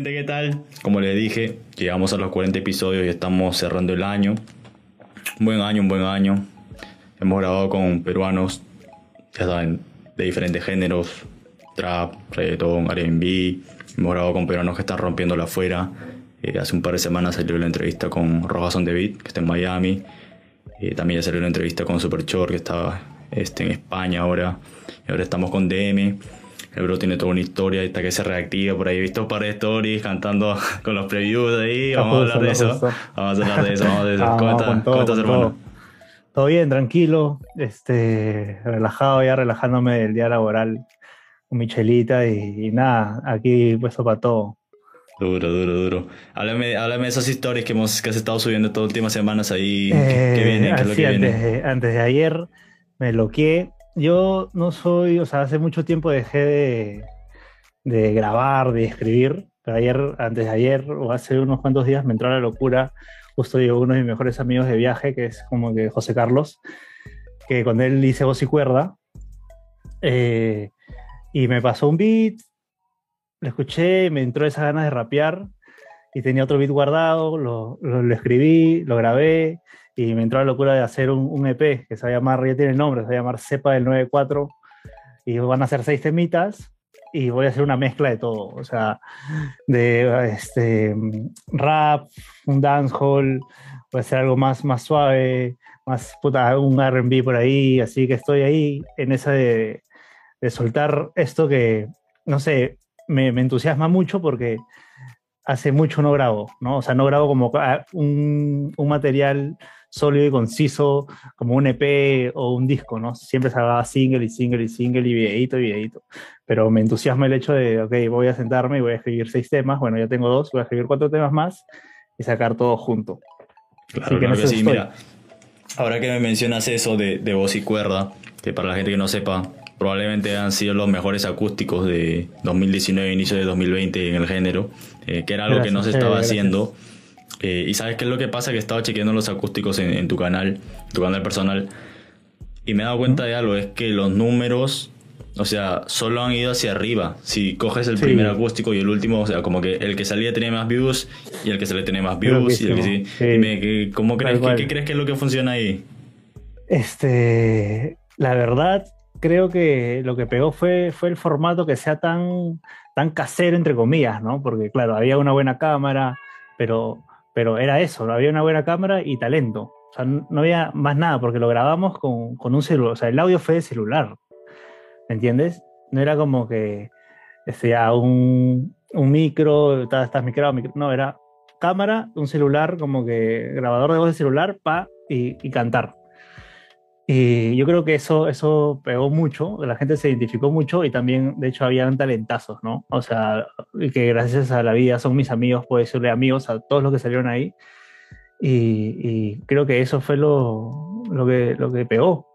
Gente, ¿qué tal? Como les dije, llegamos a los 40 episodios y estamos cerrando el año. Un buen año, un buen año. Hemos grabado con peruanos, ya saben, de diferentes géneros, trap, reggaeton, R&B. Hemos grabado con peruanos que están rompiéndolo afuera. Eh, hace un par de semanas salió la entrevista con Rojas on the Beat, que está en Miami. Eh, también ya salió la entrevista con Super Short, que está este, en España ahora. Y ahora estamos con DM. El bro tiene toda una historia, está que se reactiva por ahí. He visto un par de stories cantando con los previews ahí. Vamos a hablar de eso. Vamos a hablar de eso. Vamos a hablar de eso. ¿Cómo, con estás, todo, ¿Cómo estás, hermano? todo. Todo bien, tranquilo, este, relajado ya, relajándome del día laboral con mi chelita y, y nada, aquí puesto para todo. Duro, duro, duro. Háblame, háblame de esas historias que, hemos, que has estado subiendo estas últimas semanas ahí. ¿Qué, qué Eh, viene? ¿Qué es lo que antes, viene? antes de ayer me loqué. Yo no soy, o sea, hace mucho tiempo dejé de, de grabar, de escribir, pero ayer, antes de ayer o hace unos cuantos días me entró la locura. Justo llegó uno de mis mejores amigos de viaje, que es como que José Carlos, que con él hice voz y cuerda. Eh, y me pasó un beat, lo escuché, me entró esa ganas de rapear y tenía otro beat guardado, lo, lo escribí, lo grabé y me entró la locura de hacer un, un EP que se va a llamar, ya tiene el nombre, se va a llamar Cepa del 94 y van a ser seis temitas y voy a hacer una mezcla de todo, o sea, de este, rap, un dancehall, voy a hacer algo más, más suave, más puta, un R&B por ahí, así que estoy ahí en esa de, de soltar esto que, no sé, me, me entusiasma mucho porque hace mucho no grabo, ¿no? O sea, no grabo como ah, un, un material sólido y conciso, como un EP o un disco, ¿no? Siempre se grababa single y single y single y videíto y videíto. Pero me entusiasma el hecho de, ok, voy a sentarme y voy a escribir seis temas, bueno, ya tengo dos, voy a escribir cuatro temas más y sacar todo junto. Claro, que eso sí. Mira, ahora que me mencionas eso de, de voz y cuerda, que para la gente que no sepa, probablemente han sido los mejores acústicos de 2019, inicio de 2020 en el género, eh, que era algo que no se Gracias, estaba eh, gracias. haciendo. Eh, y sabes qué es lo que pasa, que estaba chequeando los acústicos en, en tu canal, tu canal personal, y me he dado cuenta de algo, es que los números, o sea, solo han ido hacia arriba. Si coges el Sí. primer acústico y el último, o sea, como que el que salía tenía más views y el que salía tenía más views y el que sí. Loquísimo, sí. Dime, ¿qué- ¿cómo crees, qué, qué crees que es lo que funciona ahí? Este, la verdad, creo que lo que pegó fue, fue el formato que sea tan, tan casero, entre comillas, ¿no? Porque, claro, había una buena cámara, pero, pero era eso, había una buena cámara y talento. O sea, no había más nada, porque lo grabamos con, con un celular, o sea, el audio fue de celular, ¿me entiendes? No era como que ya un, un micro, estás, estás micro- no, era cámara, un celular, como que grabador de voz de celular, pa, y cantar. Y yo creo que eso, eso pegó mucho, la gente se identificó mucho y también, de hecho, habían talentazos, ¿no? O sea, que gracias a la vida son mis amigos, puedo decirle amigos a todos los que salieron ahí. Y, y creo que eso fue lo, lo, que, lo que pegó.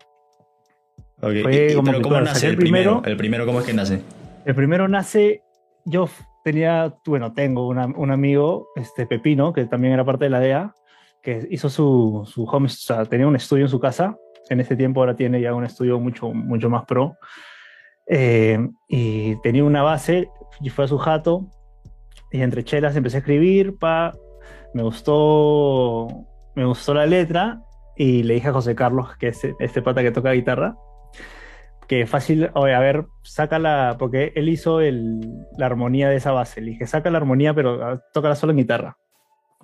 Ok, Fue y- y- como pero que, ¿cómo claro, nace el primero? primero. ¿El primero cómo es que nace? El primero nace, yo tenía, bueno, tengo una- un amigo, este Pepino, que también era parte de la DEA, que hizo su, su home, o sea, tenía un estudio en su casa. En ese tiempo ahora tiene ya un estudio mucho, mucho más pro. Eh, y tenía una base, y fue a su jato, y entre chelas empecé a escribir, pa, me gustó, me gustó la letra, y le dije a José Carlos, que es este pata que toca guitarra, que fácil, oye, a ver, sácala, porque él hizo el, la armonía de esa base. Le dije, saca la armonía, pero ah, tócala solo en guitarra.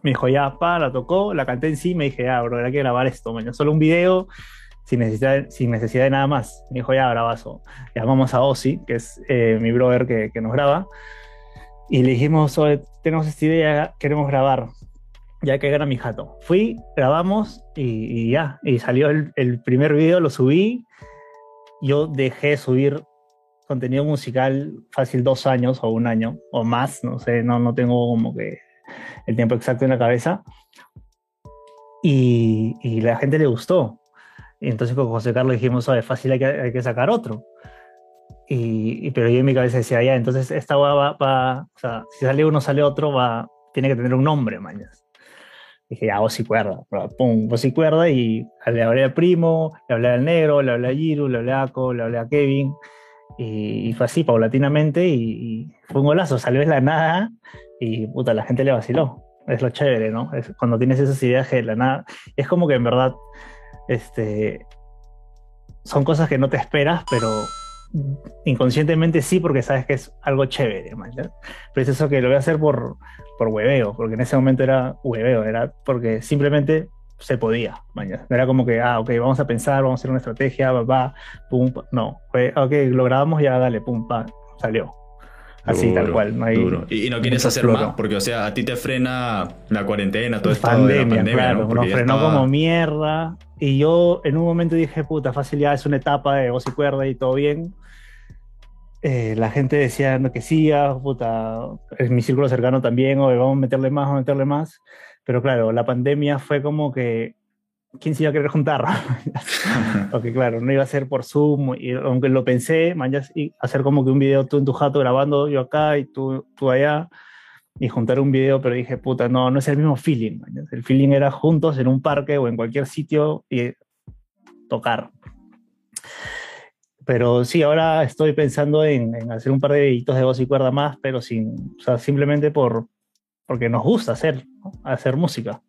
Me dijo, ya, pa, la tocó, la canté en sí, me dije, ya, bro, hay que grabar esto, mañana solo un video, sin necesidad, sin necesidad de nada más. Me dijo, ya, grabazo. Llamamos a Ozzy, que es eh, mi brother que, que nos graba, y le dijimos, tenemos esta idea, queremos grabar. Ya que era mi jato. Fui, grabamos y, y ya, y salió el, el primer video, lo subí, yo dejé de subir contenido musical fácil dos años o un año o más, no sé, no, no tengo como que el tiempo exacto en la cabeza. Y, y la gente le gustó. Y entonces con José Carlos dijimos, oye, fácil hay que, hay que sacar otro. Y, y- pero yo en mi cabeza decía, ya, entonces esta va, va, va- o sea, si sale uno, sale otro, va, tiene que tener un nombre, mañas. Dije, ya, voz y cuerda. Pum, voz y cuerda. Y le hablé al primo, le hablé al negro, le hablé a Giru, le hablé a Ako, le hablé a Kevin. Y, y fue así, paulatinamente. Y, y fue un golazo. Salió de la nada. y puta, la gente le vaciló. Es lo chévere, ¿no? Es cuando tienes esas ideas que de la nada, es como que en verdad, este, son cosas que no te esperas, pero inconscientemente sí, porque sabes que es algo chévere, man. Pero es eso que lo voy a hacer por, por hueveo, porque en ese momento era hueveo, era porque simplemente se podía. No era como que, ah, ok, vamos a pensar, vamos a hacer una estrategia, va, va, pum, pa. no, fue, ok, lo grabamos, ya dale, pum, pa, salió. Así, Duro, tal cual, no hay... duro. Y, y no quieres hacer floro. más, porque, o sea, a ti te frena la cuarentena, todo esto pandemia, de la pandemia, claro, ¿no? Nos frenó estaba- como mierda. Y yo en un momento dije, puta, fácil ya es una etapa de voz y cuerda y todo bien. Eh, la gente decía no, que sí, ah, puta, en mi círculo cercano también, o vamos a meterle más, vamos a meterle más. Pero claro, la pandemia fue como que, ¿quién se iba a querer juntar? Porque claro, no iba a ser por Zoom, y aunque lo pensé, y hacer como que un video tú en tu jato grabando yo acá y tú, tú allá, y juntar un video, pero dije, puta, no, no es el mismo feeling. El feeling era juntos en un parque o en cualquier sitio y tocar. Pero sí, ahora estoy pensando en, en hacer un par de videitos de voz y cuerda más, pero sin, o sea, simplemente por, porque nos gusta hacer, ¿no? hacer música.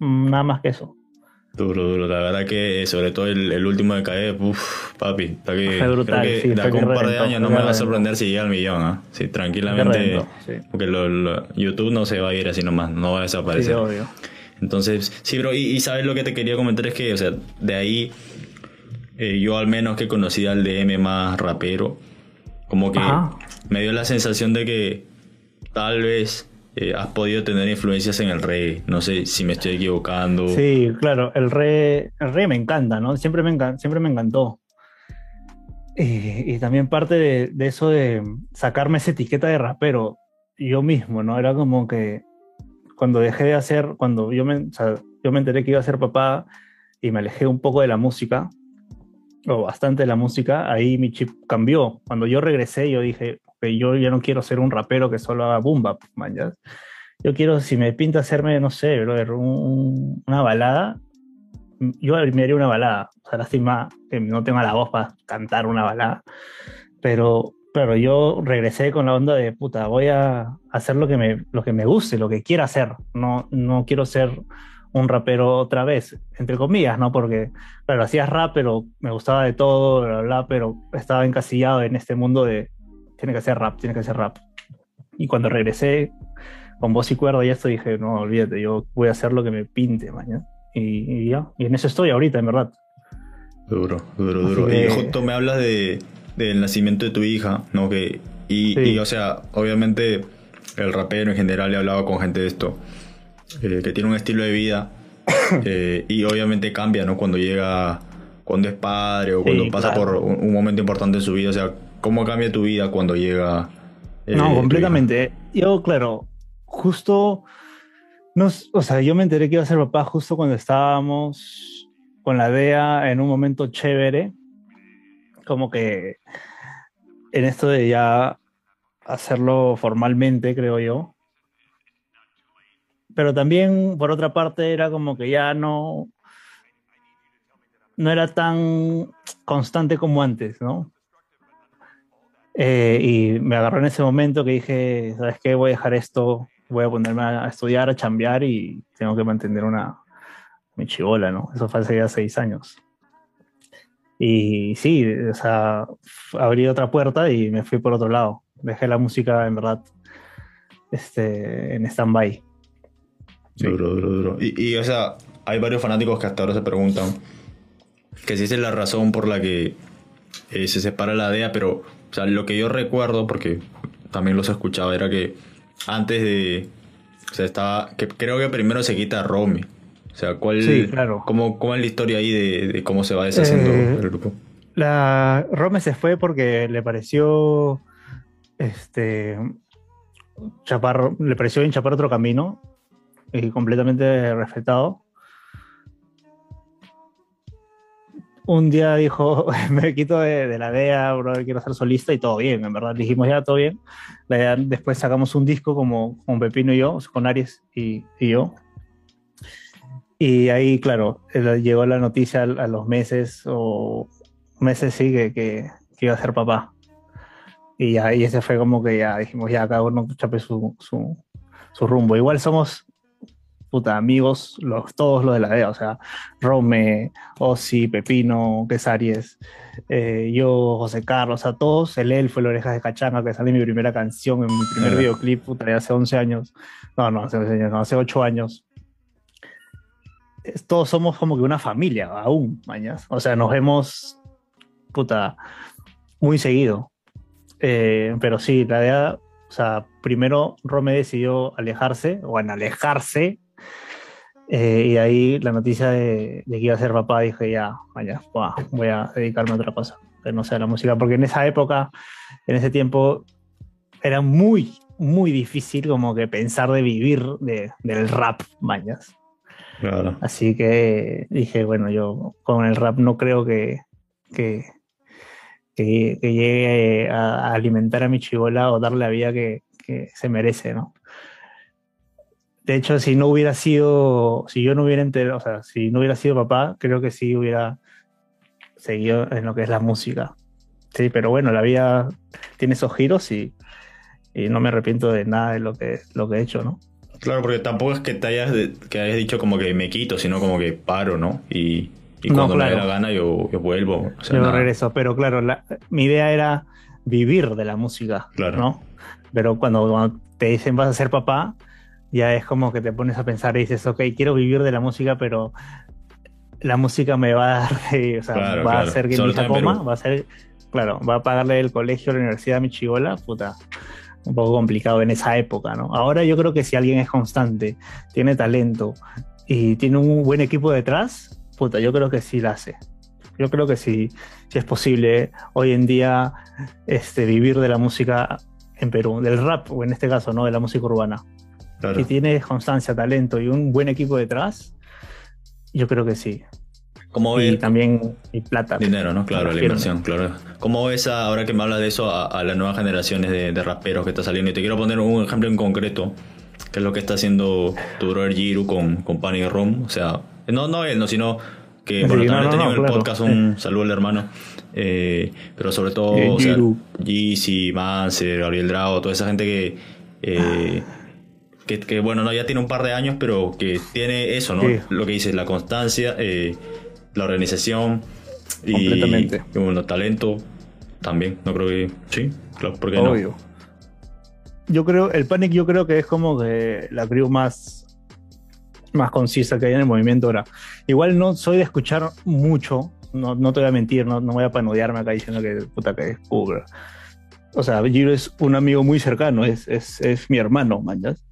Mm, Nada más que eso. Duro, duro. La verdad que sobre todo el, el último de caer, uff, papi. Está que, Fue brutal, creo que sí, de acá un par de años no me va a sorprender si llega al millón, ¿ah? Sí, Me tranquilamente. reventó, sí. Porque lo- lo- YouTube no se va a ir así nomás, no va a Sí, desaparecer. obvio. Entonces, sí, bro, y, y sabes lo que te quería comentar es que, o sea, de ahí, eh, yo al menos que conocí al DM más rapero, como que Ajá. me dio la sensación de que tal vez eh, has podido tener influencias en el reggae. No sé si me estoy equivocando. Sí, claro, el re, el re me encanta, ¿no? Siempre me, encan- siempre me encantó. Y, y también parte de, de eso de sacarme esa etiqueta de rapero yo mismo, ¿no? Era como que cuando dejé de hacer, cuando yo me, o sea, yo me enteré que iba a ser papá y me alejé un poco de la música, o bastante de la música, ahí mi chip cambió. Cuando yo regresé, yo dije, yo ya no quiero ser un rapero que solo haga boom bap. Yo quiero, si me pinta hacerme, no sé, brother, un- una balada, yo me haría una balada. O sea, lástima que no tenga la voz para cantar una balada. Pero, pero yo regresé con la onda de puta, voy a hacer lo que me, lo que me guste, lo que quiera hacer. No, no quiero ser un rapero otra vez, entre comillas, ¿no? Porque, claro, hacías rap, pero me gustaba de todo, bla, bla, bla, pero estaba encasillado en este mundo de tiene que hacer rap, tiene que hacer rap. Y cuando regresé con voz y cuerda y esto dije, no, olvídate, yo voy a hacer lo que me pinte, mañana. Y, y ya, y en eso estoy ahorita, en verdad. Duro, duro, Así duro. que- Y justo me hablas de, del nacimiento de tu hija, ¿no? Que, y, Sí. y, o sea, obviamente el rapero en general he hablado con gente de esto, eh, que tiene un estilo de vida eh, y obviamente cambia, ¿no? Cuando llega, cuando es padre o cuando Sí, pasa claro. por un, un momento importante en su vida. O sea, ¿cómo cambia tu vida cuando llega? eh, No, completamente. Yo, claro, justo, o sea, yo me enteré que iba a ser papá justo cuando estábamos con la DEA en un momento chévere, como que en esto de ya hacerlo formalmente, creo yo. Pero también, por otra parte, era como que ya no, no era tan constante como antes, ¿no? Eh, y me agarró en ese momento que dije, ¿sabes qué? Voy a dejar esto, voy a ponerme a estudiar, a chambear y tengo que mantener una mi chivola, ¿no? Eso fue hace ya seis años. Y sí, o sea, abrí otra puerta y me fui por otro lado. Dejé la música, en verdad, este, en stand-by. Sí. Duro, duro, duro. Y, y, o sea, hay varios fanáticos que hasta ahora se preguntan que si esa es la razón por la que eh, se separa la DEA, pero, o sea, lo que yo recuerdo, porque también los escuchaba, era que antes de. O sea, estaba. que creo que primero se quita a Romy. O sea, ¿cuál. Sí, claro. ¿cómo, cómo es la historia ahí de, de cómo se va deshaciendo Eh, el grupo? La Rome se fue porque le pareció este chapar, le pareció bien chapar otro camino y completamente respetado. Un día dijo, me quito de, de la DEA, bro, quiero ser solista y todo bien, en verdad. Dijimos ya, todo bien. La después sacamos un disco como con Pepino y yo, con Aries y, y yo. Y ahí, claro, eh, llegó la noticia a, los meses o meses sí que, que, que iba a ser papá. Y y ese fue como que ya dijimos, ya cada uno chape su, su, su rumbo. Igual somos puta, amigos, los, todos los de la DEA, o sea, Rome, Ozzy, Pepino, Quesaries, eh, yo, José Carlos, a todos, el Elfo, el Orejas de Cachanga, que salió mi primera canción en mi primer videoclip, puta, de hace 11 años, no, no, hace 11 años, no, hace 8 años. Todos somos como que una familia, aún, mañas. O sea, nos vemos, puta, muy seguido. Eh, pero sí, la DEA, o sea, primero Rome decidió alejarse, o en alejarse, eh, y ahí la noticia de, que iba a ser papá, dije, ya, vaya, voy a dedicarme a otra cosa, que no sea la música, porque en esa época, en ese tiempo, era muy, muy difícil como que pensar de vivir de, del rap, mañas. Claro. Así que dije, bueno, yo con el rap no creo que, que, que, llegue a, alimentar a mi chivola o darle la vida que, que se merece, ¿no? De hecho, si no hubiera sido, si yo no hubiera enterado, o sea, si no hubiera sido papá, creo que sí hubiera seguido en lo que es la música. Sí, pero bueno, la vida tiene esos giros y, no me arrepiento de nada de lo que, lo que he hecho, ¿no? Claro, porque tampoco es que te hayas, que hayas dicho como que me quito, sino como que paro, ¿no? Y, cuando me dé la gana yo, vuelvo. O yo regreso, pero claro, mi idea era vivir de la música, claro. ¿no? Pero cuando, cuando te dicen vas a ser papá, ya es como que te pones a pensar y dices, ok, quiero vivir de la música, pero la música me va a dar, o sea, va a hacer que mi hija coma, va a ser, claro, va a pagarle el colegio, la universidad a mi chivola, puta, un poco complicado en esa época, ¿no? Ahora yo creo que si alguien es constante, tiene talento y tiene un buen equipo detrás, puta, yo creo que sí la hace. Yo creo que sí, sí es posible hoy en día este, vivir de la música en Perú, del rap, o en este caso, ¿no? De la música urbana. Si tienes constancia, talento y un buen equipo detrás, yo creo que sí. ¿Cómo y también y plata. Dinero, ¿no? Claro, la inversión, claro. ¿Cómo ves ahora que me hablas de eso a, las nuevas generaciones de, raperos que está saliendo? Y te quiero poner un ejemplo en concreto, que es lo que está haciendo tu brother Giru con, con Panic Rom. O sea, no, no él, no, sino que por lo tanto tenido en el podcast un saludo al hermano. Eh, pero sobre todo, eh, o sea, Yeezy, Manser, Gabriel Drago, toda esa gente que. Eh, que, bueno, no, ya tiene un par de años, pero que tiene eso, ¿no? Lo que dices, la constancia, eh, la organización y, bueno, talento también. No creo que. Sí, claro, ¿por qué Obvio. no? Yo creo, el Panic yo creo que es como que la crew más, más concisa que hay en el movimiento ahora. Igual no soy de escuchar mucho, no, no te voy a mentir, no, no voy a panudearme acá diciendo que puta que es Uber. O sea, Giro es un amigo muy cercano, es, es, es mi hermano, manjas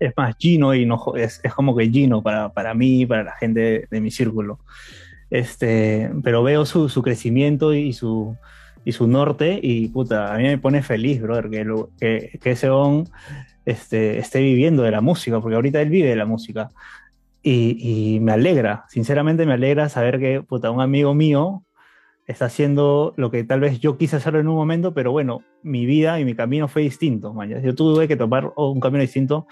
es más Gino y no es, es como que Gino para, para mí, para la gente de, mi círculo. Este, pero veo su, su, crecimiento y su, y su norte y puta, a mí me pone feliz, brother, que, que, que ese on este, esté viviendo de la música, porque ahorita él vive de la música. Y, y, me alegra, sinceramente me alegra saber que puta, un amigo mío está haciendo lo que tal vez yo quise hacerlo en un momento, pero bueno, mi vida y mi camino fue distinto. Man. Yo tuve que tomar un camino distinto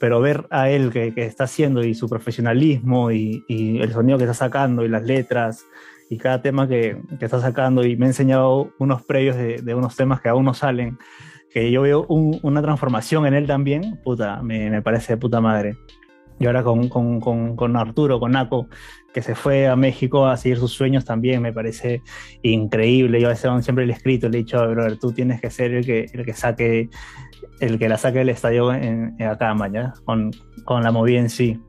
pero ver a él que, está haciendo y su profesionalismo y, el sonido que está sacando y las letras y cada tema que, está sacando y me ha enseñado unos previos de, unos temas que aún no salen, que yo veo una transformación en él también, puta, me, parece de puta madre. Y ahora con, con, con, Arturo, con Naco, que se fue a México a seguir sus sueños también, me parece increíble. Yo a ese siempre le he escrito, le he dicho, brother, tú tienes que ser el que, el que saque el que la saque del estadio en, acá, mañana, con, con la movida en sí.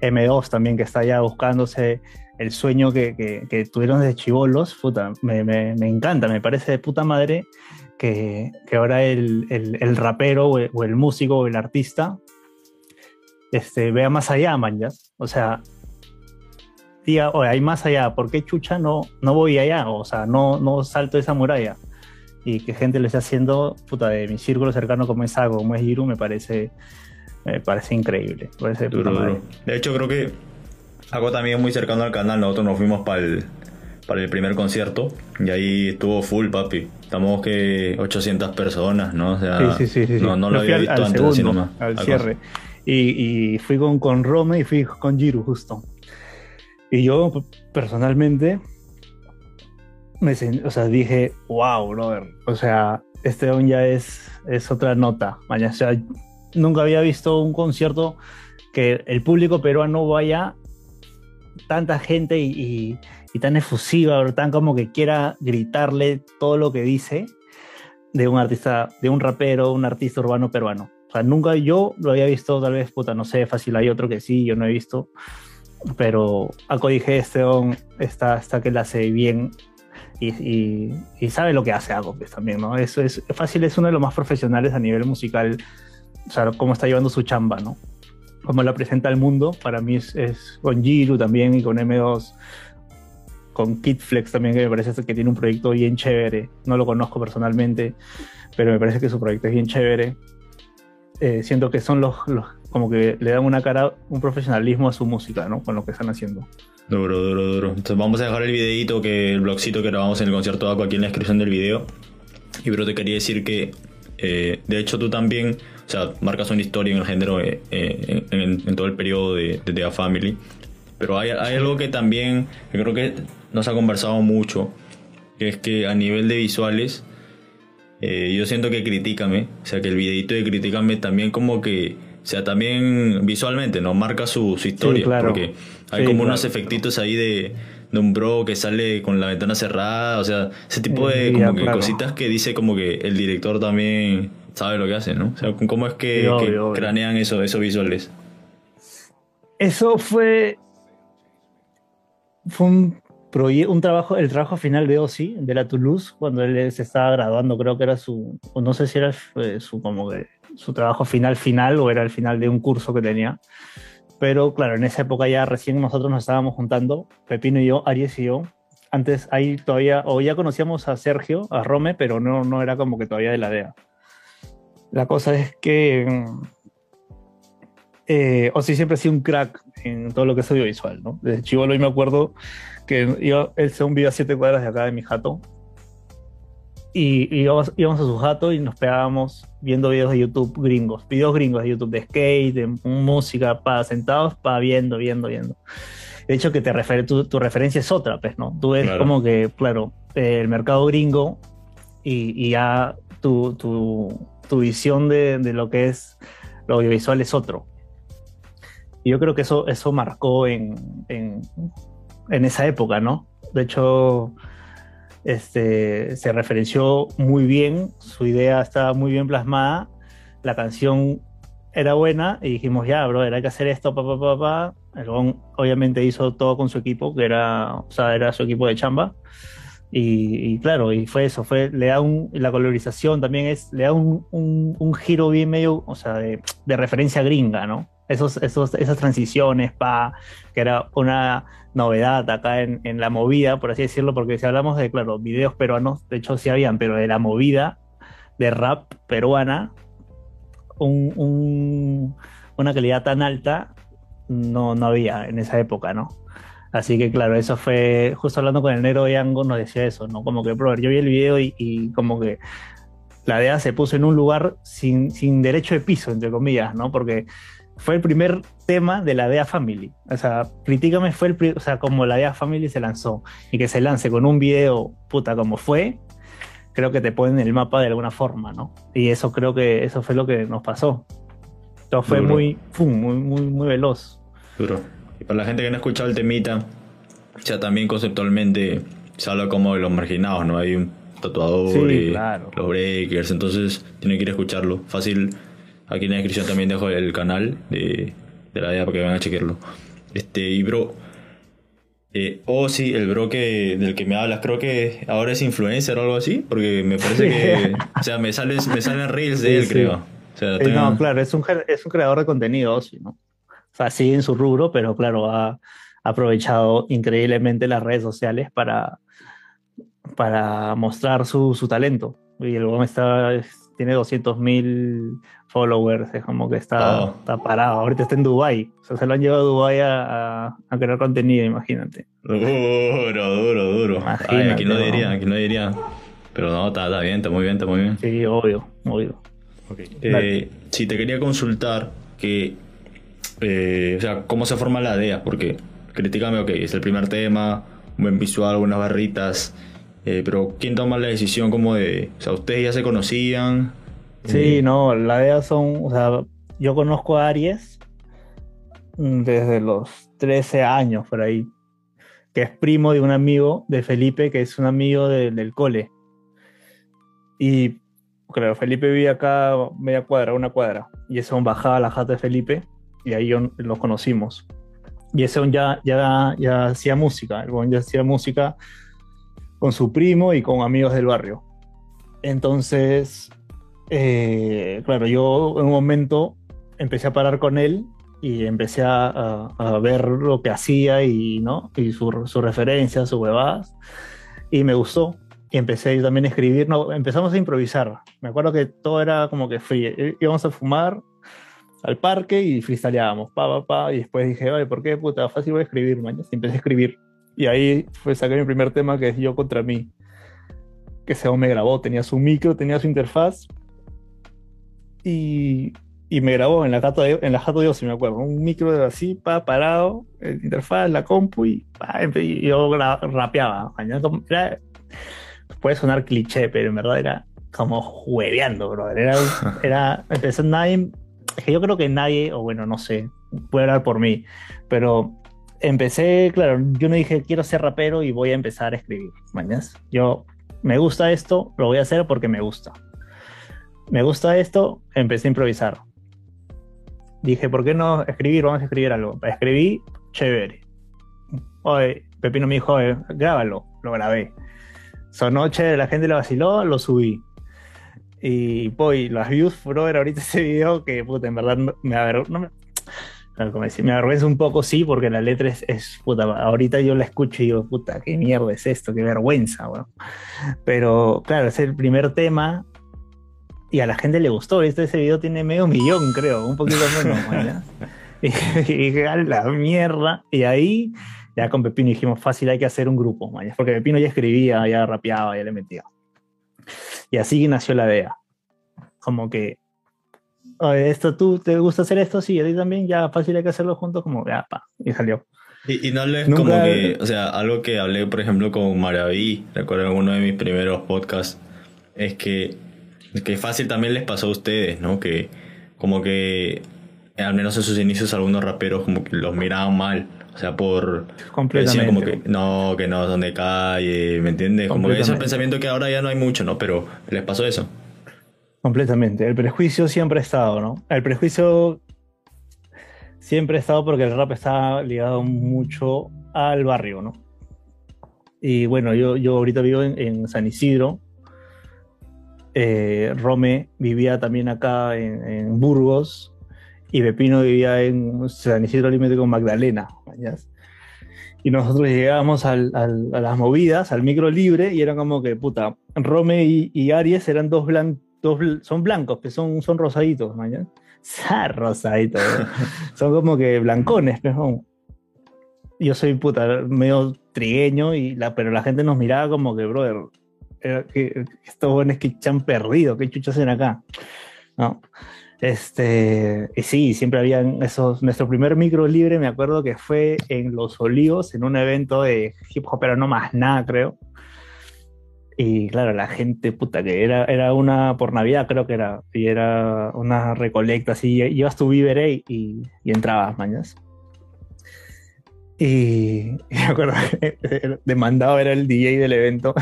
M2 también, que está ya buscándose el sueño que, que, tuvieron desde chivolos, puta, me, me, encanta, me parece de puta madre que, que ahora el, el, el rapero o el, músico o el artista este, vea más allá, man, O sea, diga, oye, hay más allá, ¿por qué chucha no, no voy allá? O sea, no, no salto esa muralla y que gente lo esté haciendo, puta, de mi círculo cercano como es Ago, como es Giru, me parece, me parece increíble. Parece de hecho, creo que Ago también es muy cercano al canal. Nosotros nos fuimos para el, para el primer concierto y ahí estuvo full, papi. Estamos que 800 personas, ¿no? O sea, sí, sí, sí, no, no lo había visto al antes, segundo, al cierre. Y, y, fui con, con Rome y fui con Giru, justo. Y yo, personalmente, me, o sea, dije, wow, brother. O sea, este don ya es, es otra nota. O sea, nunca había visto un concierto que el público peruano vaya tanta gente y, tan efusiva, tan como que quiera gritarle todo lo que dice de un artista, de un rapero, un artista urbano peruano. O sea, nunca yo lo había visto, tal vez, puta, no sé, fácil, hay otro que sí, yo no he visto. Pero Aco dije, este don está, está que la hace bien y, sabe lo que hace Aco, pues también, ¿no? Eso es fácil, es uno de los más profesionales a nivel musical, o sea, cómo está llevando su chamba, ¿no? Cómo la presenta al mundo, para mí es, con Giru también y con M2 con Kidflex también, que me parece que tiene un proyecto bien chévere. No lo conozco personalmente, pero me parece que su proyecto es bien chévere. Eh, siento que son los, como que le dan una cara, un profesionalismo a su música, ¿no? Con lo que están haciendo. Duro, duro, duro. Entonces vamos a dejar el videito, que el blogcito que grabamos en el concierto de Aqua aquí en la descripción del video. Y bro, te quería decir que, eh, de hecho, tú también, o sea, marcas una historia en el género eh, en, todo el periodo de, de The Family. Pero hay, algo que también, creo que nos ha conversado mucho, que es que a nivel de visuales, eh, yo siento que Critícame, o sea, que el videito de Critícame también como que, o sea, también visualmente, ¿no? Marca su, historia, porque hay como unos efectitos ahí de, un bro que sale con la ventana cerrada, o sea, ese tipo de como que cositas que dice como que el director también sabe lo que hace, ¿no? O sea, ¿cómo es que, cranean eso, esos visuales? Eso fue fue un un trabajo, el trabajo final de Ozzy, de la Toulouse, cuando él se estaba graduando, creo que era su, no sé si era su, como su trabajo final final o era el final de un curso que tenía. Pero claro, en esa época ya recién nosotros nos estábamos juntando, Pepino y yo, Aries y yo. Antes ahí todavía, o ya conocíamos a Sergio, a Rome, pero no, no era como que todavía de la DEA. La cosa es que eh, Ozzy siempre ha sido un crack en todo lo que es audiovisual, ¿no? Desde chivolo y me acuerdo que yo, él se un video a siete cuadras de acá de mi jato. Y, íbamos, a su jato y nos pegábamos viendo videos de YouTube gringos, videos gringos de YouTube de skate, de música, para sentados, para viendo, viendo, viendo. De hecho, que te refiere, tu, referencia es otra, pues, ¿no? Tú ves como que, claro, el mercado gringo y, ya tu, tu, visión de, de, lo que es lo audiovisual es otro. Y yo creo que eso, eso marcó en, en, en esa época, ¿no? De hecho, este, se referenció muy bien, su idea estaba muy bien plasmada, la canción era buena y dijimos, ya, bro, hay que hacer esto, papá, papá. Pa, El obviamente hizo todo con su equipo, que era, o sea, era su equipo de chamba. Y, claro, y fue eso, fue, le da un, la colorización también es, le da un, giro bien medio, o sea, de referencia gringa, ¿no? Esos, esos, esas transiciones, pa, que era una, novedad acá en, en, la movida, por así decirlo, porque si hablamos de, claro, videos peruanos, de hecho sí habían, pero de la movida de rap peruana, un, una calidad tan alta no, no había en esa época, ¿no? Así que claro, eso fue, justo hablando con el negro Yango nos decía eso, ¿no? Como que, bro, yo vi el video y, y como que la DEA se puso en un lugar sin, sin derecho de piso, entre comillas, ¿no? Porque fue el primer tema de la DEA Family. O sea, Critícame fue el o sea, como la DEA Family se lanzó y que se lance con un video puta como fue, creo que te ponen el mapa de alguna forma, ¿no? Y eso creo que eso fue lo que nos pasó. Todo fue muy, muy, muy, muy veloz. Duro. Y para la gente que no ha escuchado el temita, ya también conceptualmente se habla como de los marginados, ¿no? Hay un tatuador los breakers, entonces tiene que ir a escucharlo. Fácil Aquí en la descripción también dejo el canal de, de la DEA para que vayan a chequearlo. Este, y bro, eh, oh sí, el bro que, del que me hablas, creo que ahora es influencer o algo así, porque me parece que, o sea, me salen, me salen reels de él, creo. O sea, No, claro, es un, es un creador de contenido, sí, ¿no? O sea, sí en su rubro, pero claro, ha aprovechado increíblemente las redes sociales para, para mostrar su, su talento. Y el está, tiene 200.000 followers, es como que está, oh. está parado. Ahorita está en Dubai, o sea, se lo han llevado a Dubai a, a, crear contenido, imagínate. Duro, duro, duro. Ay, aquí no diría, aquí no diría. Pero no, está, está, bien, está muy bien, está muy bien. Sí, obvio, obvio. Okay. Eh, si te quería consultar que, eh, o sea, cómo se forma la idea, porque critícame, ok, es el primer tema, un buen visual, unas barritas, Eh, pero ¿quién toma la decisión como de, o sea, ustedes ya se conocían? Sí, Eh, no, la idea son, o sea, yo conozco a Aries mm, desde los 13 años por ahí, que es primo de un amigo de Felipe, que es un amigo de- del cole. Y claro, Felipe vive acá media cuadra, una cuadra, y ese bajaba a la jata de Felipe y ahí los conocimos. Y ese ya, ya, ya hacía música, el ya hacía música con su primo y con amigos del barrio. Entonces, eh, claro, yo en un momento empecé a parar con él y empecé a, ver lo que hacía y, ¿no? y su- sus referencias, sus huevadas, y me gustó. Y empecé yo también a escribir, no, empezamos a improvisar. Me acuerdo que todo era como que free. Íbamos a fumar al parque y freestyleábamos, pa, pa, pa, y después dije, oye, ¿por qué puta? Fácil voy a escribir, man. Y empecé a escribir. Y ahí fue sacar mi primer tema que es Yo contra mí que hombre me grabó, tenía su micro, tenía su interfaz y, y me grabó en la Jato de, en la Jato Dios, si me acuerdo, un micro así, pa, parado, el interfaz, la compu y, pa, y yo rapeaba. era- puede sonar cliché, pero en verdad era como jueveando, brother. Era, era empezó nadie, que yo creo que nadie, o bueno, no sé, puede hablar por mí, pero empecé, claro, yo no dije quiero ser rapero y voy a empezar a escribir, mañas. Yo me gusta esto, lo voy a hacer porque me gusta. Me gusta esto, empecé a improvisar. Dije, ¿por qué no escribir? Vamos a escribir algo. Escribí, chévere. Oye, Pepino me dijo, "Oye, grábalo. Lo grabé. Sonó chévere, la gente lo vaciló, lo subí. Y, voy, las views, brother, ahorita ese video que, puta, en verdad me, claro, como decir, me avergüenza un poco, sí, porque la letra es, es, puta, ahorita yo la escucho y digo, puta, qué mierda es esto, qué vergüenza, weón. Pero, claro, es el primer tema y a la gente le gustó, ¿viste? Ese video tiene medio millón, creo, un poquito menos. Y, y dije, "A la mierda. Y ahí, ya con Pepino dijimos, fácil, hay que hacer un grupo, porque Pepino ya escribía, ya rapeaba, ya le metía. Y así nació la idea. Como que, oye, esto tú, ¿te gusta hacer esto? Sí, a ti también, ya fácil, hay que hacerlo juntos, como, ya, pa, y salió. Y, y no Nunca- como que, o sea, algo que hablé, por ejemplo, con Maraví, recuerdo en uno de mis primeros podcasts, es que, que fácil también les pasó a ustedes, ¿no? Que como que, al menos en sus inicios, algunos raperos como que los miraban mal, o sea, por... Completamente. Como que no, que no son de calle, ¿me entiendes? Como que ese pensamiento que ahora ya no hay mucho, ¿no? Pero les pasó eso. Completamente. El prejuicio siempre ha estado, ¿no? El prejuicio siempre ha estado porque el rap está ligado mucho al barrio, ¿no? Y bueno, yo, yo ahorita vivo en, en San Isidro. Eh, Rome vivía también acá en, Burgos y Pepino vivía en San Isidro límite con Magdalena. Y nosotros llegábamos al- a las movidas, al micro libre, y eran como que, puta, Rome y, y Aries eran dos blancos, son blancos, que son, son rosaditos, mañana. rosaditos, ¿no? son como que blancones, pues, ¿no? Yo soy, puta, medio trigueño, y la, pero la gente nos miraba como que, brother, que, estos jóvenes que se han perdido, ¿qué chuchas hacen acá? ¿No? Este, y sí, siempre habían esos. Nuestro primer micro libre, me acuerdo que fue en Los Olivos, en un evento de hip hop, pero no más nada, creo. Y claro, la gente, puta, que era, era una por Navidad, creo que era, y era una recolecta así. y Ibas tu víver ahí y, y entrabas, mañas. Y, y me acuerdo que el demandado era el DJ del evento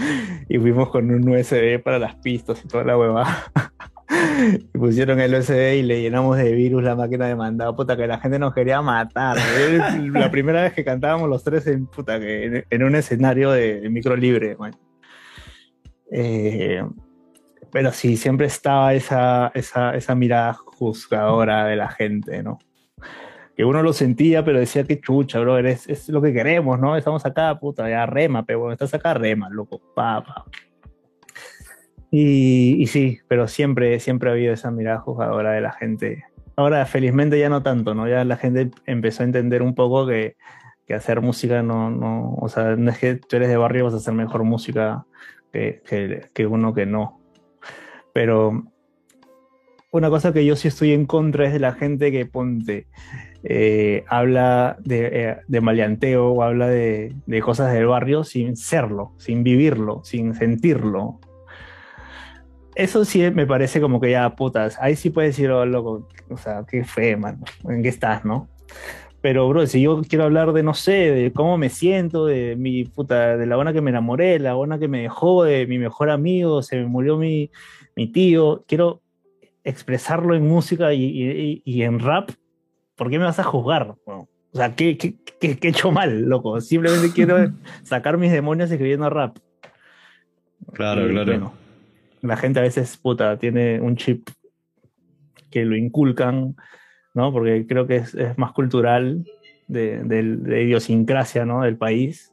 y fuimos con un USB para las pistas y toda la huevada. Y pusieron el USB y le llenamos de virus la máquina de mandado, puta, que la gente nos quería matar. La primera vez que cantábamos los tres en, puta, que en, un escenario de micro libre, man. Eh, pero sí, siempre estaba esa, esa, esa mirada juzgadora de la gente, ¿no? Que uno lo sentía, pero decía que chucha, bro, es, es lo que queremos, ¿no? Estamos acá, puta, ya rema, pero estás acá, rema, loco, pa, pa. Y, y sí, pero siempre, siempre ha habido esa mirada juzgadora de la gente. Ahora, felizmente ya no tanto, ¿no? Ya la gente empezó a entender un poco que, que hacer música no, no, o sea, no es que tú eres de barrio vas a hacer mejor música que, uno que no. Pero una cosa que yo sí estoy en contra es de la gente que ponte, eh, habla de, eh, de, maleanteo o habla de, de, cosas del barrio sin serlo, sin vivirlo, sin sentirlo. Eso sí me parece como que ya putas, ahí sí puedes decir, oh, loco, o sea, qué fe, mano, en qué estás, ¿no? Pero, bro, si yo quiero hablar de, no sé, de cómo me siento, de mi puta, de la buena que me enamoré, la buena que me dejó, de mi mejor amigo, se me murió mi, mi tío, quiero expresarlo en música y, y, y, en rap, ¿por qué me vas a juzgar? Bueno, o sea, ¿qué, qué, qué, qué, he hecho mal, loco? Simplemente quiero sacar mis demonios escribiendo rap. Claro, y, claro. Bueno, la gente a veces, puta, tiene un chip que lo inculcan, ¿no? Porque creo que es, es más cultural de, de, idiosincrasia, ¿no? Del país.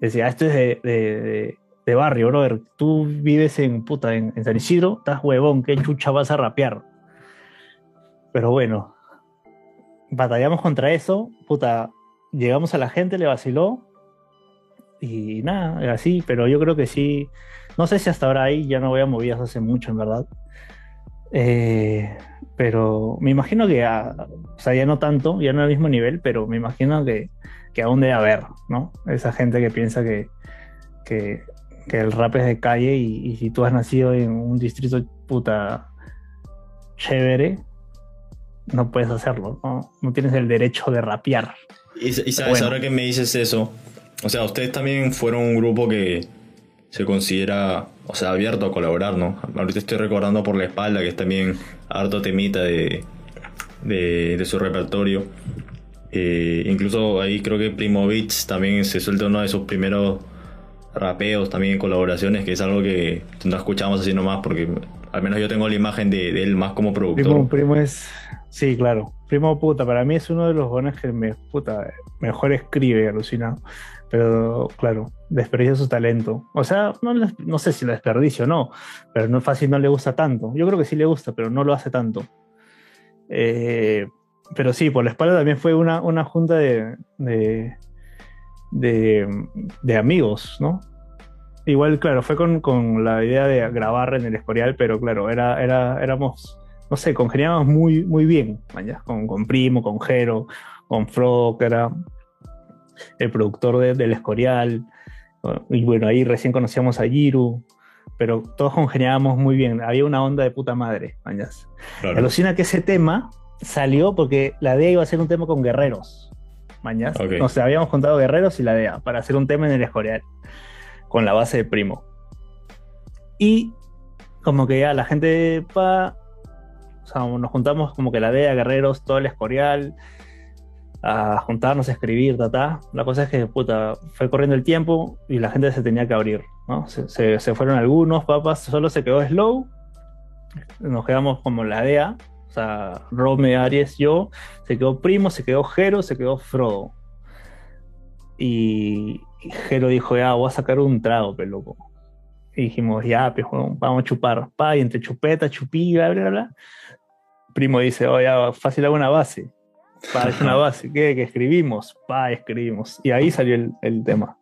Decía, esto es de, de, barrio, brother. Tú vives en, puta, en, San Isidro, estás huevón, ¿qué chucha vas a rapear? Pero bueno, batallamos contra eso, puta, llegamos a la gente, le vaciló y nada, así, pero yo creo que sí, no sé si hasta ahora hay, ya no voy a movidas hace mucho, en verdad. Eh, pero me imagino que, ya, o sea, ya no tanto, ya no al mismo nivel, pero me imagino que, que aún debe haber, ¿no? Esa gente que piensa que, que, que el rap es de calle y, y, si tú has nacido en un distrito puta chévere, no puedes hacerlo, ¿no? No tienes el derecho de rapear. Y, y sabes, bueno. ahora que me dices eso, o sea, ustedes también fueron un grupo que se considera, o sea, abierto a colaborar, ¿no? Ahorita estoy recordando por la espalda que es también harto temita de, de, su repertorio. Eh, incluso ahí creo que Primo Beats también se suelta uno de sus primeros rapeos también en colaboraciones, que es algo que no escuchamos así nomás, porque al menos yo tengo la imagen de, de él más como productor. Primo, primo, es, sí, claro, Primo puta, para mí es uno de los buenos que me, puta, mejor escribe, alucinado. Pero claro, desperdicia su talento. O sea, no, no sé si lo desperdicio o no, pero no es fácil, no le gusta tanto. Yo creo que sí le gusta, pero no lo hace tanto. Eh, pero sí, por la espalda también fue una, una junta de, de, de, amigos, ¿no? Igual, claro, fue con, con, la idea de grabar en el Escorial, pero claro, era, era, éramos, no sé, congeniábamos muy, muy bien. Con, con Primo, con Jero, con Fro, que era el productor de, del Escorial. Y bueno, ahí recién conocíamos a Giru, pero todos congeniábamos muy bien. Había una onda de puta madre, mañas. Claro. Alucina que ese tema salió porque la DEA iba a hacer un tema con guerreros, mañas. Okay. Sea, habíamos contado guerreros y la DEA para hacer un tema en el Escorial, con la base de Primo. Y como que ya la gente, pa, o sea, nos juntamos como que la DEA, guerreros, todo el Escorial, a juntarnos a escribir, ta, ta. La cosa es que, puta, fue corriendo el tiempo y la gente se tenía que abrir, ¿no? Se, fueron algunos, papas, solo se quedó Slow, nos quedamos como la DEA, o sea, Rome, Aries, yo, se quedó Primo, se quedó Jero, se quedó Frodo. Y, Jero dijo, ya, voy a sacar un trago, peloco. Y dijimos, ya, pues, vamos a chupar. Pa, y entre chupeta, chupí, bla, bla, bla. Primo dice, oh, ya, fácil hago una base para es una base, ¿qué? Que escribimos, pa, escribimos. Y ahí salió el, el tema.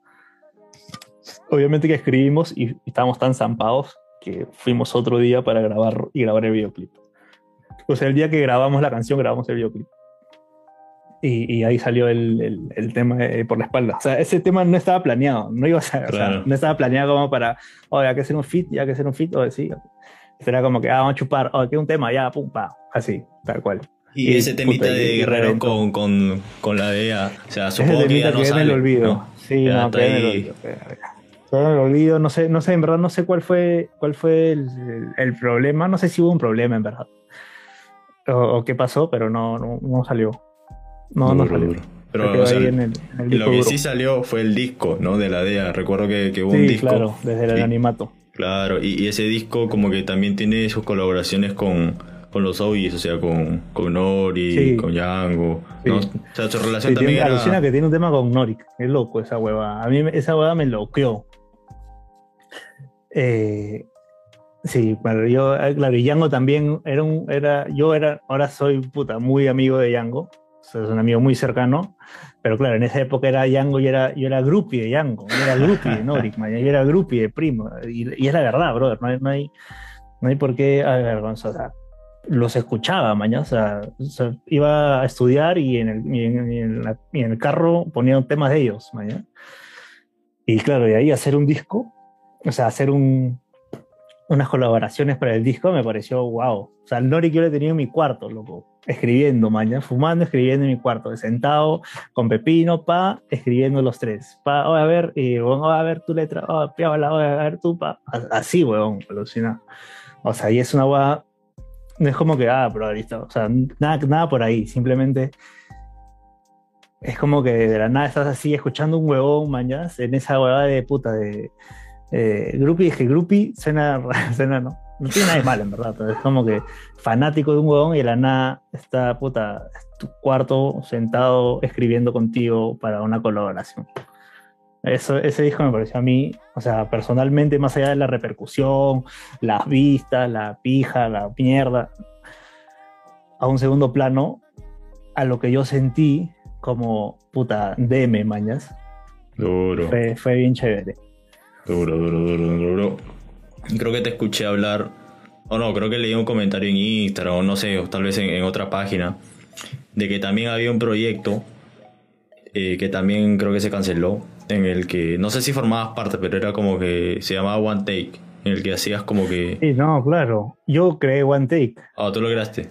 Obviamente que escribimos y, y estábamos tan zampados que fuimos otro día para grabar y grabar el videoclip. O sea, el día que grabamos la canción, grabamos el videoclip. Y, y ahí salió el, el, el tema eh, por la espalda. O sea, ese tema no estaba planeado, no iba a ser, claro. o sea, no estaba planeado como para, oh, ya que hacer un fit, ya que hacer un fit, o sí. Era como que, ah, vamos a chupar, oh, que un tema, ya, pum, pa, así, tal cual. Y, y ese temita puta, de Guerrero con, con, con, la DEA, o sea, supongo que ya no que sale. en el olvido. ¿no? Sí, ya no, queda en el olvido. Queda en el olvido, no sé, no sé, en verdad no sé cuál fue, cuál fue el, problema, no sé si hubo un problema en verdad. O, o qué pasó, pero no, no, no salió. No, duro, no salió. Duro. Pero o sea, en el, en el lo que duro. sí salió fue el disco, ¿no? De la DEA. Recuerdo que, que hubo sí, un disco. claro, desde el sí. animato. Claro, y, y, ese disco como que también tiene sus colaboraciones con, con los OGs, o sea, con, con Nori, sí. con Django. Sí. ¿no? O sea, su relación sí, también tiene, era... Que tiene un tema con Norik. Es loco esa hueva. A mí esa hueva me loqueó. Eh, sí, bueno, yo, eh, claro, y Django también era un, era, yo era, ahora soy puta, muy amigo de Django. O sea, es un amigo muy cercano. Pero claro, en esa época era Django y era, yo era groupie de Django. Yo era groupie de Norik, man, yo era groupie de Primo. Y, y, es la verdad, brother. No hay, no hay, no hay por qué avergonzar. Los escuchaba mañana, o sea, o sea, iba a estudiar y en el, y en, y en la- y en el carro ponía temas de ellos mañana. Y claro, de ahí hacer un disco, o sea, hacer un, unas colaboraciones para el disco me pareció wow. O sea, el Nori que yo le tenía en mi cuarto, loco, escribiendo mañana, fumando, escribiendo en mi cuarto, sentado con Pepino, pa, escribiendo los tres. Pa, oye, a ver, y bueno, a ver tu letra, oh, piabla, oye, a ver tu pa. Así, weón, alucina. O sea, y es una hueá, no es como que, ah, pero listo, o sea, nada, nada por ahí, simplemente es como que de la nada estás así escuchando un huevón, mañas, en esa huevada de puta de eh, groupie, que groupie suena, suena no, no tiene nada de malo en verdad, pero es como que fanático de un huevón y de la nada está puta tu cuarto sentado escribiendo contigo para una colaboración. Eso, ese disco me pareció a mí, o sea, personalmente, más allá de la repercusión, las vistas, la pija, la mierda, a un segundo plano, a lo que yo sentí como puta DM, mañas. Duro, Fue, fue bien chévere. duro, duro, duro, duro, duro. Creo que te escuché hablar, o no, creo que leí un comentario en Instagram, o no sé, o tal vez en, en otra página, de que también había un proyecto eh, que también creo que se canceló, en el que, no sé si formabas parte, pero era como que se llamaba One Take, en el que hacías como que... Sí, no, claro. Yo creé One Take. Ah, tú lo creaste.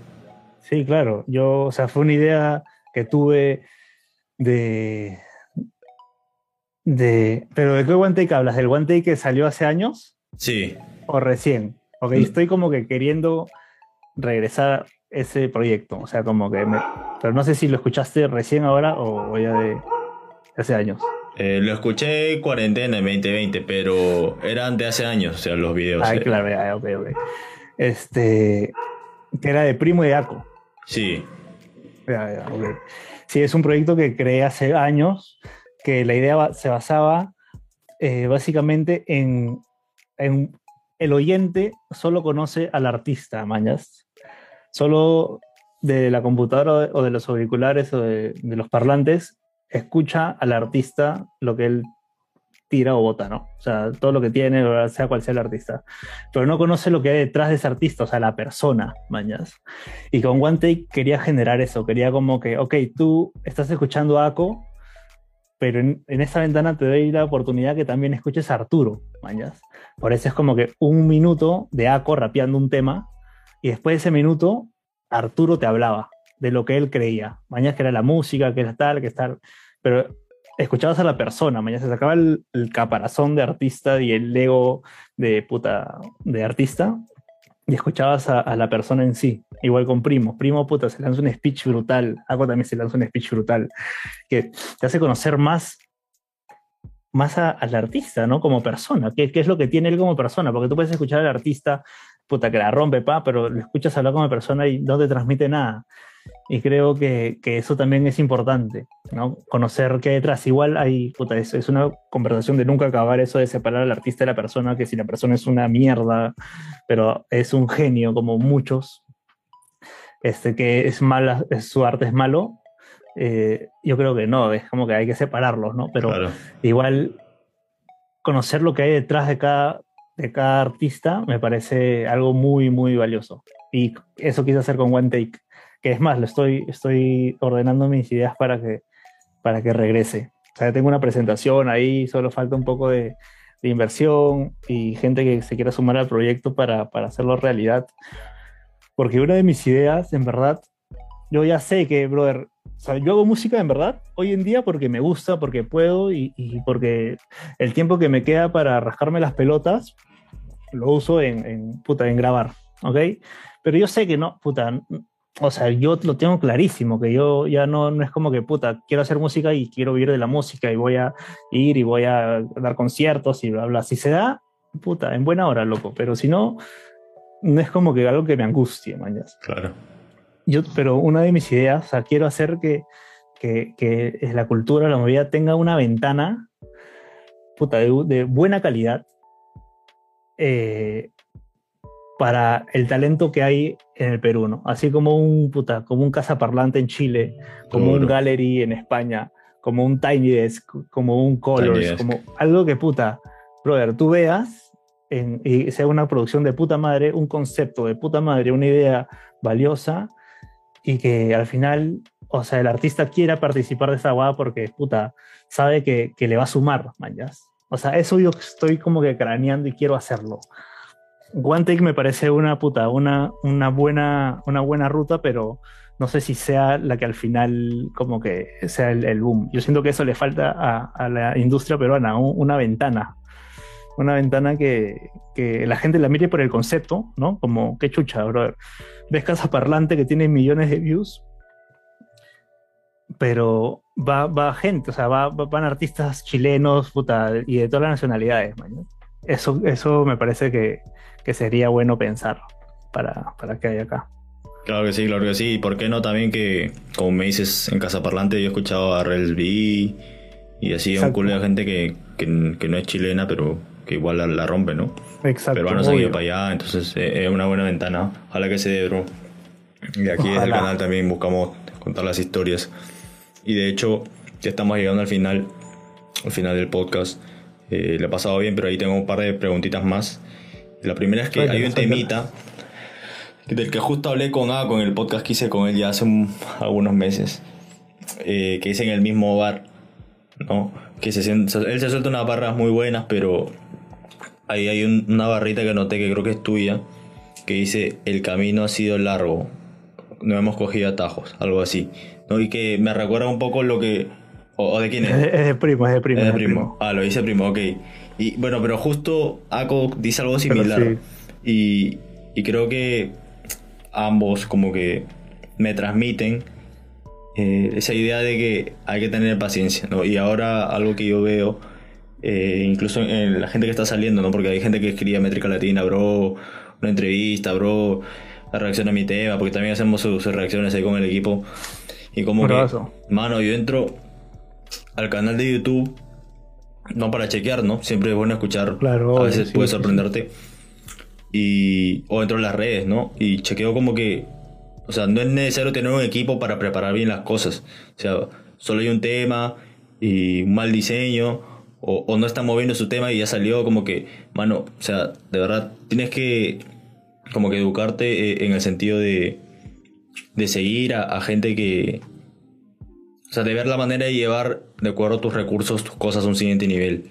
Sí, claro. Yo, o sea, fue una idea que tuve de. de pero ¿de qué One Take hablas? ¿Del One Take que salió hace años Sí, o recién? Ok, Mm. estoy como que queriendo regresar ese proyecto. O sea, como que me. Pero no sé si lo escuchaste recién ahora o, o ya de hace años. Eh, lo escuché en cuarentena en 2020, pero eran de hace años, o sea, los videos. Ah, eh. claro, ya, ok, ok. Este. que era de Primo y de Aco. Sí, Ya, ya, ok. Sí, es un proyecto que creé hace años, que la idea se basaba eh, básicamente en, en el oyente solo conoce al artista, mañas. Solo de la computadora o de- o de los auriculares o de, de los parlantes escucha al artista lo que él tira o bota, ¿no? O sea, todo lo que tiene, sea cual sea el artista. Pero no conoce lo que hay detrás de ese artista, o sea, la persona, mañas. Y con One Take quería generar eso, quería como que, ok, tú estás escuchando a Ako, pero en, en esa ventana te doy la oportunidad que también escuches a Arturo, mañas. Por eso es como que un minuto de Ako rapeando un tema, y después de ese minuto, Arturo te hablaba de lo que él creía. Mañana que era la música, que era tal, que tal. Pero escuchabas a la persona, mañana se sacaba el, caparazón de artista y el ego de puta de artista y escuchabas a, la persona en sí. Igual con Primo. Primo, puta, se lanza un speech brutal. Ako también se lanza un speech brutal. Que te hace conocer más, más al artista, ¿no? Como persona. ¿Qué, ¿Qué es lo que tiene él como persona? Porque tú puedes escuchar al artista, puta, que la rompe, pa, pero lo escuchas hablar como persona y no te transmite nada. Y creo que, que eso también es importante, ¿no? Conocer qué hay detrás. Igual hay, puta, es, es una conversación de nunca acabar eso de separar al artista de la persona, que si la persona es una mierda, pero es un genio como muchos, este, que es mala, su arte es malo, eh, yo creo que no, es como que hay que separarlos, ¿no? Pero claro. igual conocer lo que hay detrás de cada, de cada artista me parece algo muy, muy valioso. Y eso quise hacer con One Take, que es más, lo estoy, estoy ordenando mis ideas para que, para que regrese. O sea, tengo una presentación ahí, solo falta un poco de, inversión y gente que se quiera sumar al proyecto para, para hacerlo realidad. Porque una de mis ideas, en verdad, yo ya sé que, brother, o sea, yo hago música en verdad hoy en día porque me gusta, porque puedo y, porque el tiempo que me queda para rascarme las pelotas lo uso en, en, puta, en grabar, ¿ok? Pero yo sé que no, puta, o sea, yo lo tengo clarísimo, que yo ya no, no es como que, puta, quiero hacer música y quiero vivir de la música y voy a ir y voy a dar conciertos y bla, bla. Si se da, puta, en buena hora, loco, pero si no, no es como que algo que me angustie, mañas. Claro. Yo, pero una de mis ideas, o sea, quiero hacer que, que, que la cultura, la movida tenga una ventana puta, de, de buena calidad eh, para el talento que hay en el Perú, ¿no? Así como un, puta, como un cazaparlante en Chile, como un gallery en España, como un Tiny Desk, como un Colors, como algo que, puta, brother, tú veas en, y sea una producción de puta madre, un concepto de puta madre, una idea valiosa y que al final, o sea, el artista quiera participar de esa guada porque, puta, sabe que, que le va a sumar, mañas. O sea, eso yo estoy como que craneando y quiero hacerlo. One Take me parece una puta, una, una, buena, una buena ruta, pero no sé si sea la que al final como que sea el, boom. Yo siento que eso le falta a, a la industria peruana, una ventana. Una ventana que, que, la gente la mire por el concepto, ¿no? Como, qué chucha, brother. Ves Casa Parlante que tiene millones de views, pero va, va gente, o sea, va, van artistas chilenos puta, y de todas las nacionalidades. Eso, eso me parece que, que sería bueno pensar para, para que haya acá. Claro que sí, claro que sí. ¿Y por qué no también que, como me dices, en Casa Parlante yo he escuchado a Rels B y así un culo de gente que, que, no es chilena, pero que igual la, rompe, ¿no? Exacto. Pero van a seguir para allá, entonces eh, es una buena ventana. Ojalá que se dé, bro. Y aquí en el canal también buscamos contar las historias. Y de hecho, ya estamos llegando al final, al final del podcast. Eh, le he pasado bien, pero ahí tengo un par de preguntitas más. La primera es que hay un temita del que justo hablé con A, con el podcast que hice con él ya hace algunos meses, eh, que hice en el mismo bar, ¿no? Que se, él se suelta unas barras muy buenas, pero ahí hay una barrita que noté que creo que es tuya, que dice, el camino ha sido largo, no hemos cogido atajos, algo así, ¿no? Y que me recuerda un poco lo que... ¿O, de quién es? Es de primo, es de primo. Es de primo. Ah, lo dice primo, ok. Y bueno, pero justo Ako dice algo similar. Y, y, creo que ambos como que me transmiten eh, esa idea de que hay que tener paciencia, ¿no? Y ahora algo que yo veo, eh, incluso en la gente que está saliendo, ¿no? Porque hay gente que escribe métrica latina, bro, una entrevista, bro, la reacción a mi tema, porque también hacemos sus, reacciones ahí con el equipo. Y como que, mano, yo entro al canal de YouTube no para chequear, ¿no? Siempre es bueno escuchar. Claro. A veces puede sorprenderte. Y, o entro en las redes, ¿no? Y chequeo como que, o sea, no es necesario tener un equipo para preparar bien las cosas. O sea, solo hay un tema y un mal diseño, o, no está moviendo su tema y ya salió como que, mano, o sea, de verdad, tienes que como que educarte eh, en el sentido de, de seguir a gente que, o sea, de ver la manera de llevar de acuerdo a tus recursos tus cosas a un siguiente nivel.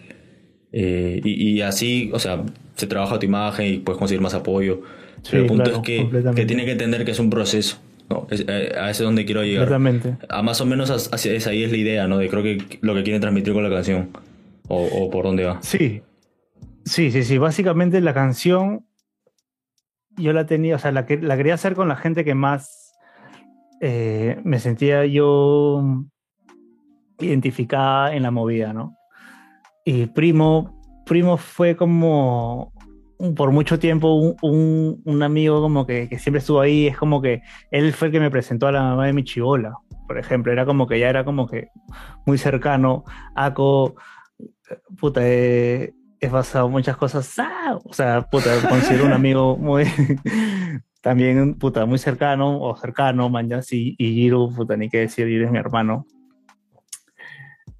Eh, y, así, o sea, se trabaja tu imagen y puedes conseguir más apoyo. Pero el punto es que, que tiene que entender que es un proceso. ¿no? Eh, a ese es donde quiero llegar. A más o menos hacia esa ahí es la idea, ¿no? De creo que lo que quiere transmitir con la canción. O, por dónde va. Sí. Sí, sí, sí. Básicamente la canción yo la tenía, o sea, la, la quería hacer con la gente que más eh, me sentía yo identificada en la movida, ¿no? Y Primo, Primo fue como por mucho tiempo un, un, amigo como que, que, siempre estuvo ahí, es como que él fue el que me presentó a la mamá de mi chivola, por ejemplo, era como que ya era como que muy cercano, Aco, puta, he, pasado muchas cosas, ¡ah! o sea, puta, considero un amigo muy, también, puta, muy cercano o cercano, manjas, y, y Giro, puta, ni qué decir, Giro es mi hermano.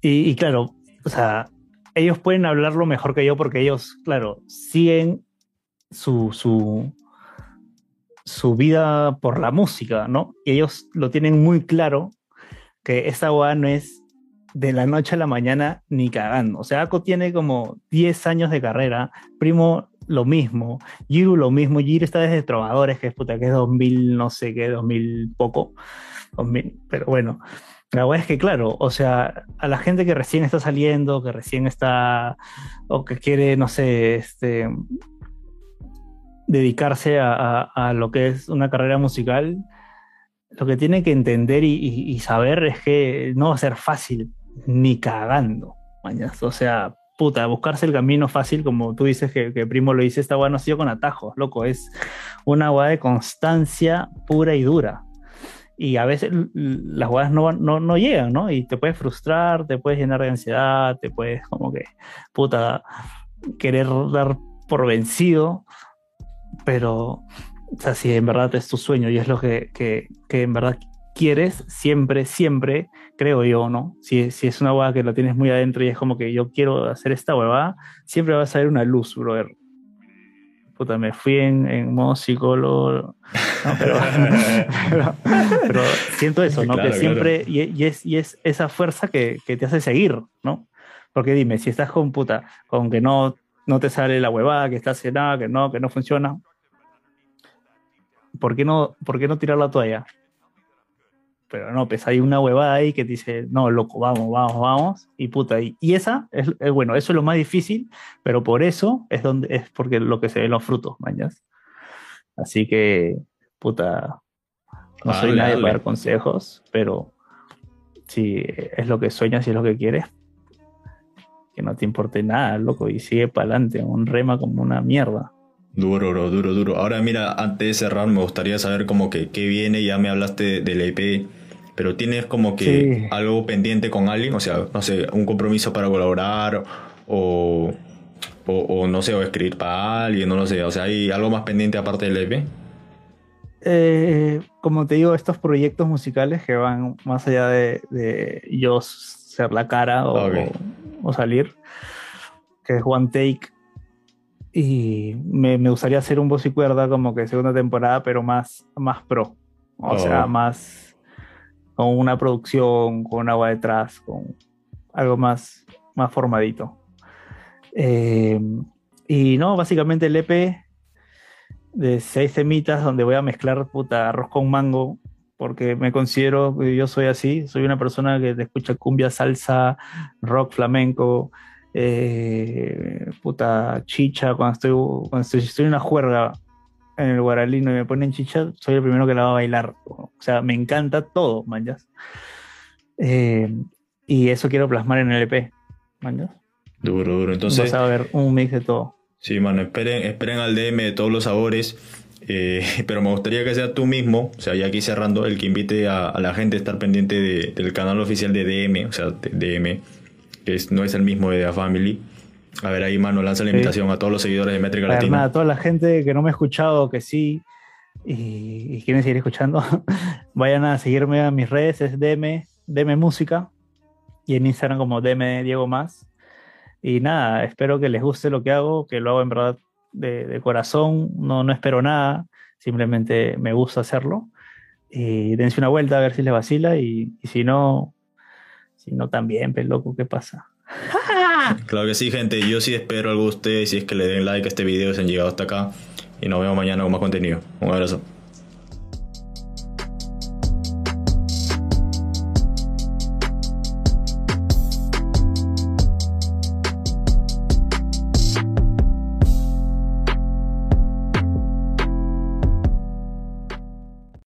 Y, claro, o sea, ellos pueden hablarlo mejor que yo porque ellos, claro, siguen su, su, su vida por la música, ¿no? Y ellos lo tienen muy claro que esa boda no es de la noche a la mañana ni cagando. O sea, Ako tiene como 10 años de carrera, Primo lo mismo, Giru lo mismo, Giru está desde Trovadores, que es puta, que es 2000, no sé qué, 2000 poco, 2000, pero bueno, la verdad es que claro, o sea, a la gente que recién está saliendo, que recién está, o que quiere, no sé, este, dedicarse a, lo que es una carrera musical, lo que tiene que entender y, saber es que no va a ser fácil, ni cagando. O sea, puta, buscarse el camino fácil, como tú dices que, Primo lo dice, esta agua no ha sido con atajos, loco, es una agua de constancia pura y dura. Y a veces las guadas no, no, no, llegan, ¿no? Y te puedes frustrar, te puedes llenar de ansiedad, te puedes como que, puta, querer dar por vencido, pero, o sea, si en verdad es tu sueño y es lo que, que, que en verdad quieres, siempre, siempre, creo yo, ¿no? Si, si es una hueá que lo tienes muy adentro y es como que yo quiero hacer esta huevada, siempre va a salir una luz, brother. Puta, me fui en, en modo psicólogo. Pero, pero, siento eso, ¿no? que siempre, y, es, y es esa fuerza que, que, te hace seguir, ¿no? Porque dime, si estás con puta, con que no, no te sale la huevada, que estás en nada, que no, que no funciona, ¿por qué no, por qué no tirar la toalla? Pero no, pues hay una huevada ahí que te dice, no, loco, vamos, vamos, vamos, y puta, y, y esa es, bueno, eso es lo más difícil, pero por eso es donde es porque lo que se ven los frutos, mañas. Así que, puta, no soy nadie para dar consejos, pero si es lo que sueñas y es lo que quieres, que no te importe nada, loco, y sigue para adelante, un rema como una mierda. Duro, duro, duro, duro. Ahora mira, antes de cerrar, me gustaría saber como que qué viene, ya me hablaste del EP, pero tienes como que algo pendiente con alguien, o sea, no sé, un compromiso para colaborar o, o, no sé, o escribir para alguien, no lo sé, o sea, ¿hay algo más pendiente aparte del EP? Eh, como te digo, estos proyectos musicales que van más allá de, yo ser la cara o, o, salir, que es One Take, y me, me, gustaría hacer un voz y cuerda como que segunda temporada, pero más, más pro, o sea, más con una producción, con agua detrás, con algo más, más formadito. Eh, y no, básicamente el EP de seis semitas donde voy a mezclar puta arroz con mango, porque me considero que yo soy así, soy una persona que te escucha cumbia, salsa, rock, flamenco, eh, puta chicha, cuando estoy, cuando estoy, en una juerga en el guaralino y me ponen chicha, soy el primero que la va a bailar. O sea, me encanta todo, manjas. Eh, y eso quiero plasmar en el EP, manjas. Duro, duro. Entonces. Vas a ver un mix de todo. Sí, mano, esperen, esperen al DM de todos los sabores. Eh, pero me gustaría que sea tú mismo, o sea, ya aquí cerrando, el que invite a, la gente a estar pendiente del canal oficial de DM, o sea, de DM, que no es el mismo de The Family. A ver, ahí, mano, lanza la invitación a todos los seguidores de Métrica Latina. a toda la gente que no me ha escuchado, que sí, y, quieren seguir escuchando, vayan a seguirme a mis redes, es DM, DM Música, y en Instagram como DM Diego Más. Y nada, espero que les guste lo que hago, que lo hago en verdad de, corazón, no, no espero nada, simplemente me gusta hacerlo. Y dense una vuelta a ver si les vacila y, si no, si no también, pues loco, ¿qué pasa? claro que sí, gente, yo sí espero algo de ustedes, si es que le den like a este video, si han llegado hasta acá, y nos vemos mañana con más contenido. Un abrazo.